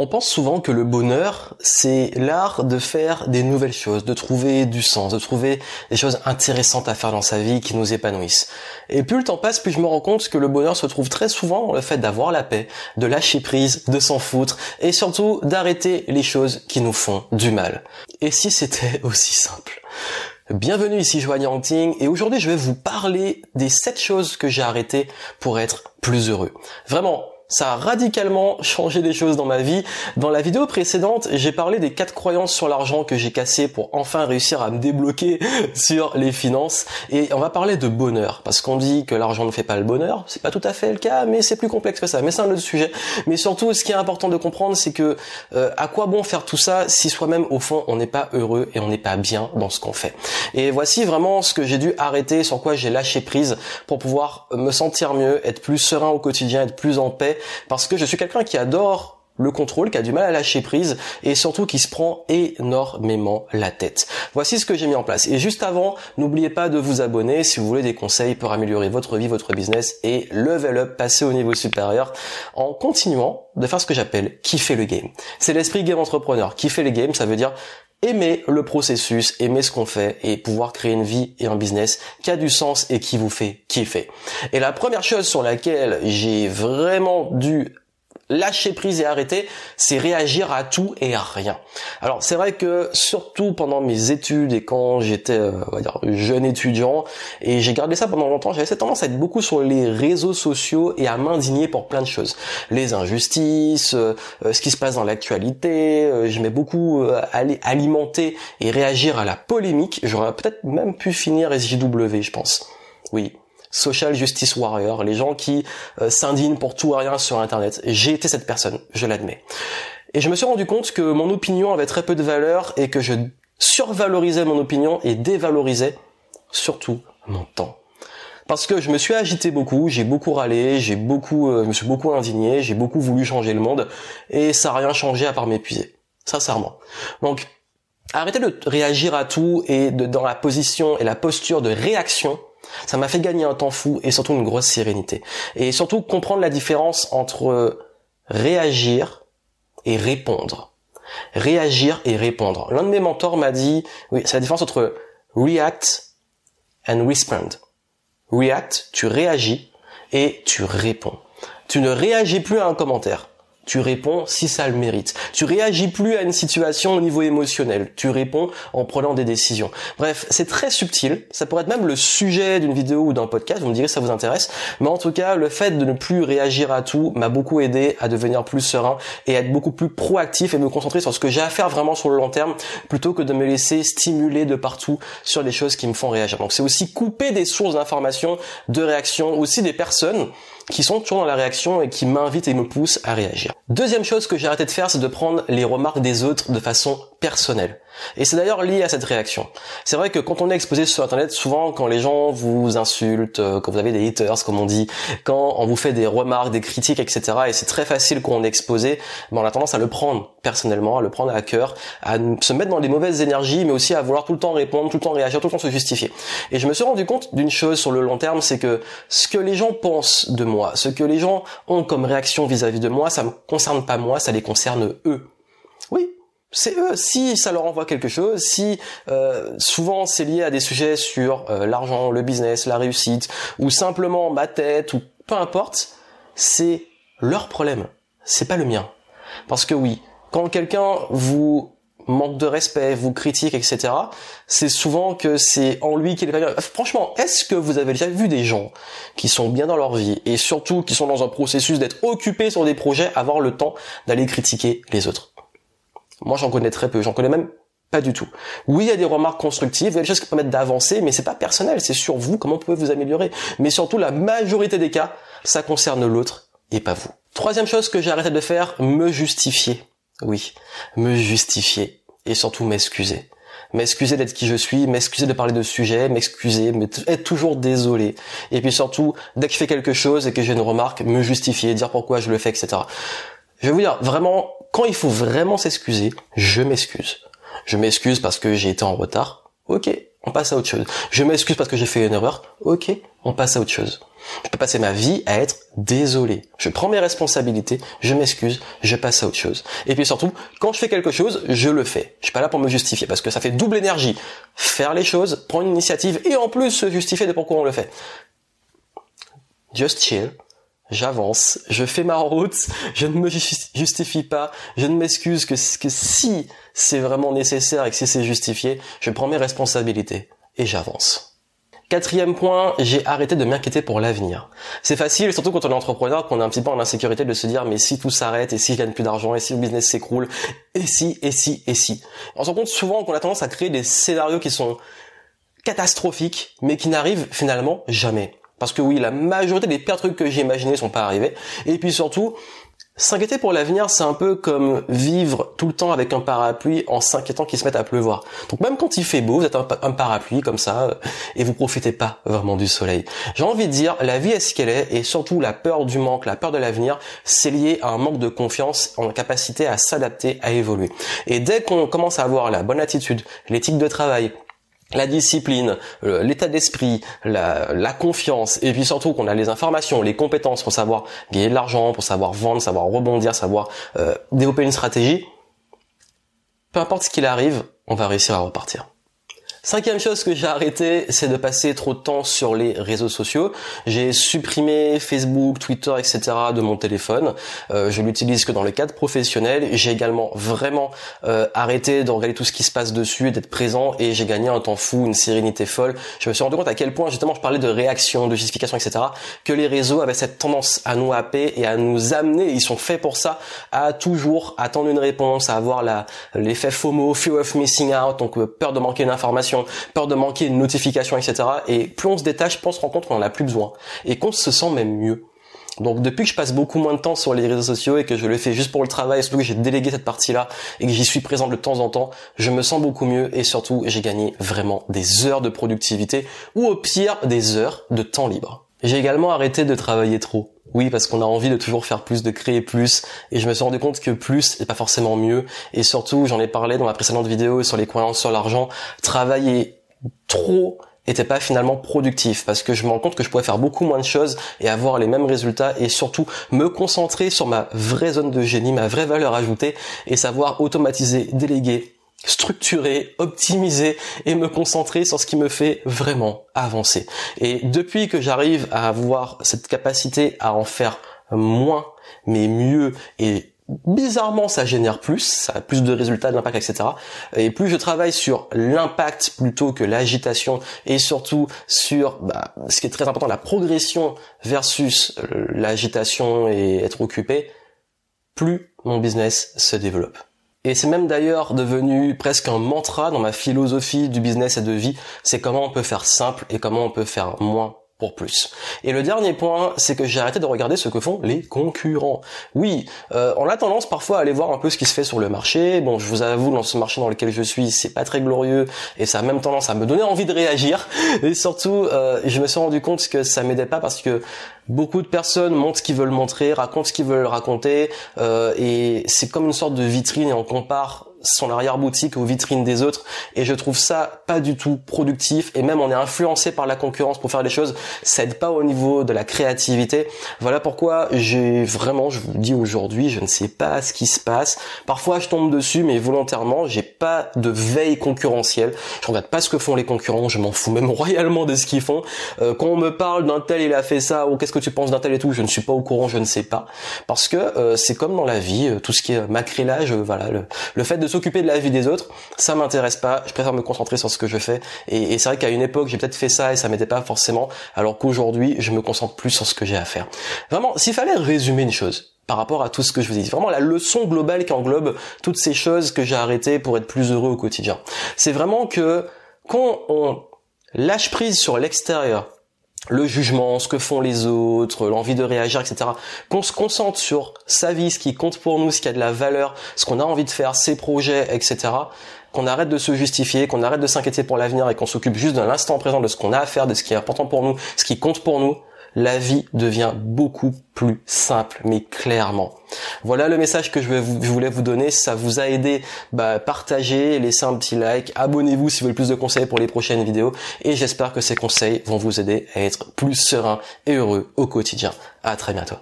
On pense souvent que le bonheur, c'est l'art de faire des nouvelles choses, de trouver du sens, de trouver des choses intéressantes à faire dans sa vie qui nous épanouissent. Et plus le temps passe, plus je me rends compte que le bonheur se trouve très souvent dans le fait d'avoir la paix, de lâcher prise, de s'en foutre, et surtout d'arrêter les choses qui nous font du mal. Et si c'était aussi simple? Bienvenue ici Joanne Hunting et aujourd'hui je vais vous parler des 7 choses que j'ai arrêtées pour être plus heureux. Vraiment, ça a radicalement changé des choses dans ma vie. Dans la vidéo précédente, j'ai parlé des quatre croyances sur l'argent que j'ai cassées pour enfin réussir à me débloquer sur les finances. Et on va parler de bonheur, parce qu'on dit que l'argent ne fait pas le bonheur. C'est pas tout à fait le cas, mais c'est plus complexe que ça. Mais c'est un autre sujet. Mais surtout, ce qui est important de comprendre, c'est que euh, à quoi bon faire tout ça si soi-même, au fond, on n'est pas heureux et on n'est pas bien dans ce qu'on fait? Et voici vraiment ce que j'ai dû arrêter, sur quoi j'ai lâché prise pour pouvoir me sentir mieux, être plus serein au quotidien, être plus en paix parce que je suis quelqu'un qui adore le contrôle, qui a du mal à lâcher prise et surtout qui se prend énormément la tête. Voici ce que j'ai mis en place. Et juste avant, n'oubliez pas de vous abonner si vous voulez des conseils pour améliorer votre vie, votre business et level up, passer au niveau supérieur en continuant de faire ce que j'appelle kiffer le game. C'est l'esprit game entrepreneur. Kiffer le game, ça veut dire aimer le processus, aimer ce qu'on fait et pouvoir créer une vie et un business qui a du sens et qui vous fait kiffer. Et la première chose sur laquelle j'ai vraiment dû lâcher prise et arrêter, c'est réagir à tout et à rien. Alors c'est vrai que surtout pendant mes études et quand j'étais euh, jeune étudiant et j'ai gardé ça pendant longtemps, j'avais cette tendance à être beaucoup sur les réseaux sociaux et à m'indigner pour plein de choses, les injustices, euh, euh, ce qui se passe dans l'actualité. J'aimais beaucoup aller alimenter et réagir à la polémique. J'aurais peut-être même pu finir SJW, je pense. Oui, social justice warrior, les gens qui euh, s'indignent pour tout et rien sur Internet. J'ai été cette personne, je l'admets. Et je me suis rendu compte que mon opinion avait très peu de valeur et que je survalorisais mon opinion et dévalorisais surtout mon temps. Parce que je me suis agité beaucoup, j'ai beaucoup râlé, j'ai beaucoup, euh, je me suis beaucoup indigné, j'ai beaucoup voulu changer le monde et ça n'a rien changé à part m'épuiser. Sincèrement. Donc, arrêtez de réagir à tout et de, dans la position et la posture de réaction ça m'a fait gagner un temps fou et surtout une grosse sérénité. Et surtout comprendre la différence entre réagir et répondre. Réagir et répondre. L'un de mes mentors m'a dit, oui, c'est la différence entre react and respond. React, tu réagis et tu réponds. Tu ne réagis plus à un commentaire tu réponds si ça le mérite. Tu réagis plus à une situation au niveau émotionnel, tu réponds en prenant des décisions. Bref, c'est très subtil, ça pourrait être même le sujet d'une vidéo ou d'un podcast, vous me direz si ça vous intéresse, mais en tout cas, le fait de ne plus réagir à tout m'a beaucoup aidé à devenir plus serein et à être beaucoup plus proactif et me concentrer sur ce que j'ai à faire vraiment sur le long terme plutôt que de me laisser stimuler de partout sur les choses qui me font réagir. Donc c'est aussi couper des sources d'informations, de réactions, aussi des personnes qui sont toujours dans la réaction et qui m'invitent et me poussent à réagir. Deuxième chose que j'ai arrêté de faire, c'est de prendre les remarques des autres de façon personnelle. Et c'est d'ailleurs lié à cette réaction. C'est vrai que quand on est exposé sur Internet, souvent quand les gens vous insultent, euh, quand vous avez des haters, comme on dit, quand on vous fait des remarques, des critiques, etc., et c'est très facile quand on est exposé, ben on a tendance à le prendre personnellement, à le prendre à cœur, à se mettre dans des mauvaises énergies, mais aussi à vouloir tout le temps répondre, tout le temps réagir, tout le temps se justifier. Et je me suis rendu compte d'une chose sur le long terme, c'est que ce que les gens pensent de moi, ce que les gens ont comme réaction vis-à-vis de moi, ça me concerne pas moi, ça les concerne eux. Oui, c'est eux. Si ça leur envoie quelque chose, si euh, souvent c'est lié à des sujets sur euh, l'argent, le business, la réussite, ou simplement ma tête, ou peu importe, c'est leur problème. C'est pas le mien. Parce que oui, quand quelqu'un vous manque de respect, vous critique, etc., c'est souvent que c'est en lui qu'il est Franchement, est-ce que vous avez déjà vu des gens qui sont bien dans leur vie et surtout qui sont dans un processus d'être occupés sur des projets, avoir le temps d'aller critiquer les autres? Moi, j'en connais très peu. J'en connais même pas du tout. Oui, il y a des remarques constructives, il y a des choses qui permettent d'avancer, mais c'est pas personnel, c'est sur vous, comment vous pouvez vous améliorer. Mais surtout, la majorité des cas, ça concerne l'autre et pas vous. Troisième chose que j'ai arrêté de faire, me justifier. Oui, me justifier. Et surtout m'excuser. M'excuser d'être qui je suis, m'excuser de parler de sujets, m'excuser, être toujours désolé. Et puis surtout, dès que je fais quelque chose et que j'ai une remarque, me justifier, dire pourquoi je le fais, etc. Je vais vous dire, vraiment, quand il faut vraiment s'excuser, je m'excuse. Je m'excuse parce que j'ai été en retard. Ok, on passe à autre chose. Je m'excuse parce que j'ai fait une erreur. Ok, on passe à autre chose. Je peux passer ma vie à être désolé, je prends mes responsabilités, je m'excuse, je passe à autre chose. Et puis surtout, quand je fais quelque chose, je le fais. Je suis pas là pour me justifier parce que ça fait double énergie. Faire les choses, prendre une initiative et en plus se justifier de pourquoi on le fait. Just chill, j'avance, je fais ma route, je ne me justifie pas, je ne m'excuse que, si c'est vraiment nécessaire et que si c'est justifié, je prends mes responsabilités et j'avance. Quatrième point, j'ai arrêté de m'inquiéter pour l'avenir. C'est facile, surtout quand on est entrepreneur, qu'on est un petit peu en insécurité de se dire mais si tout s'arrête, et si je gagne plus d'argent, et si le business s'écroule, et si, et si, et si. On se rend compte souvent qu'on a tendance à créer des scénarios qui sont catastrophiques, mais qui n'arrivent finalement jamais. Parce que oui, la majorité des pires trucs que j'ai imaginés sont pas arrivés. Et puis surtout, S'inquiéter pour l'avenir, c'est un peu comme vivre tout le temps avec un parapluie en s'inquiétant qu'il se mette à pleuvoir. Donc même quand il fait beau, vous êtes un, parapluie comme ça euh, et vous profitez pas vraiment du soleil. J'ai envie de dire, la vie est ce qu'elle est et surtout la peur du manque, la peur de l'avenir, c'est lié à un manque de confiance en capacité à s'adapter, à évoluer. Et dès qu'on commence à avoir la bonne attitude, l'éthique de travail, la discipline, l'état d'esprit, la, confiance, et puis surtout qu'on a les informations, les compétences pour savoir gagner de l'argent, pour savoir vendre, savoir rebondir, savoir euh, développer une stratégie, peu importe ce qu'il arrive, on va réussir à repartir. Cinquième chose que j'ai arrêté, c'est de passer trop de temps sur les réseaux sociaux. J'ai supprimé Facebook, Twitter, etc. de mon téléphone. Euh, je l'utilise que dans le cadre professionnel. J'ai également vraiment euh, arrêté de regarder tout ce qui se passe dessus, d'être présent, et j'ai gagné un temps fou, une sérénité folle. Je me suis rendu compte à quel point justement je parlais de réaction, de justification, etc. Que les réseaux avaient cette tendance à nous happer et à nous amener. Ils sont faits pour ça, à toujours attendre une réponse, à avoir l'effet FOMO, fear of missing out, donc euh, peur de manquer une information peur de manquer une notification, etc. Et plus on se détache, plus on se rend compte qu'on en a plus besoin et qu'on se sent même mieux. Donc depuis que je passe beaucoup moins de temps sur les réseaux sociaux et que je le fais juste pour le travail, surtout que j'ai délégué cette partie-là et que j'y suis présent de temps en temps, je me sens beaucoup mieux et surtout j'ai gagné vraiment des heures de productivité ou au pire des heures de temps libre. J'ai également arrêté de travailler trop. Oui, parce qu'on a envie de toujours faire plus, de créer plus, et je me suis rendu compte que plus n'est pas forcément mieux, et surtout, j'en ai parlé dans ma précédente vidéo sur les croyances sur l'argent, travailler trop était pas finalement productif parce que je me rends compte que je pourrais faire beaucoup moins de choses et avoir les mêmes résultats et surtout me concentrer sur ma vraie zone de génie, ma vraie valeur ajoutée et savoir automatiser, déléguer, structurer, optimiser et me concentrer sur ce qui me fait vraiment avancer. Et depuis que j'arrive à avoir cette capacité à en faire moins mais mieux et bizarrement ça génère plus, ça a plus de résultats, d'impact, etc. Et plus je travaille sur l'impact plutôt que l'agitation et surtout sur bah, ce qui est très important, la progression versus l'agitation et être occupé, plus mon business se développe. Et c'est même d'ailleurs devenu presque un mantra dans ma philosophie du business et de vie, c'est comment on peut faire simple et comment on peut faire moins pour plus. Et le dernier point, c'est que j'ai arrêté de regarder ce que font les concurrents. Oui, euh, on a tendance parfois à aller voir un peu ce qui se fait sur le marché. Bon, je vous avoue, dans ce marché dans lequel je suis, c'est pas très glorieux et ça a même tendance à me donner envie de réagir. Et surtout, euh, je me suis rendu compte que ça m'aidait pas parce que beaucoup de personnes montrent ce qu'ils veulent montrer, racontent ce qu'ils veulent raconter, euh, et c'est comme une sorte de vitrine et on compare son arrière-boutique aux vitrines des autres et je trouve ça pas du tout productif et même on est influencé par la concurrence pour faire des choses ça aide pas au niveau de la créativité. Voilà pourquoi j'ai vraiment je vous dis aujourd'hui je ne sais pas ce qui se passe. Parfois je tombe dessus mais volontairement j'ai pas de veille concurrentielle. Je regarde pas ce que font les concurrents je m'en fous même royalement de ce qu'ils font. Euh, quand on me parle d'un tel il a fait ça ou qu'est-ce que tu penses d'un tel et tout je ne suis pas au courant je ne sais pas. Parce que euh, c'est comme dans la vie euh, tout ce qui est macrélage voilà le, le fait de s'occuper de la vie des autres, ça m'intéresse pas. Je préfère me concentrer sur ce que je fais. Et, c'est vrai qu'à une époque, j'ai peut-être fait ça et ça m'aidait pas forcément, alors qu'aujourd'hui, je me concentre plus sur ce que j'ai à faire. Vraiment, s'il fallait résumer une chose par rapport à tout ce que je vous ai vraiment la leçon globale qui englobe toutes ces choses que j'ai arrêtées pour être plus heureux au quotidien, c'est vraiment que quand on lâche prise sur l'extérieur, le jugement, ce que font les autres, l'envie de réagir, etc. Qu'on se concentre sur sa vie, ce qui compte pour nous, ce qui a de la valeur, ce qu'on a envie de faire, ses projets, etc. Qu'on arrête de se justifier, qu'on arrête de s'inquiéter pour l'avenir et qu'on s'occupe juste de l'instant présent, de ce qu'on a à faire, de ce qui est important pour nous, ce qui compte pour nous, la vie devient beaucoup plus simple, mais clairement. Voilà le message que je, voulais vous donner. Si ça vous a aidé, bah, partagez, laissez un petit like, abonnez-vous si vous voulez plus de conseils pour les prochaines vidéos. Et j'espère que ces conseils vont vous aider à être plus serein et heureux au quotidien. À très bientôt.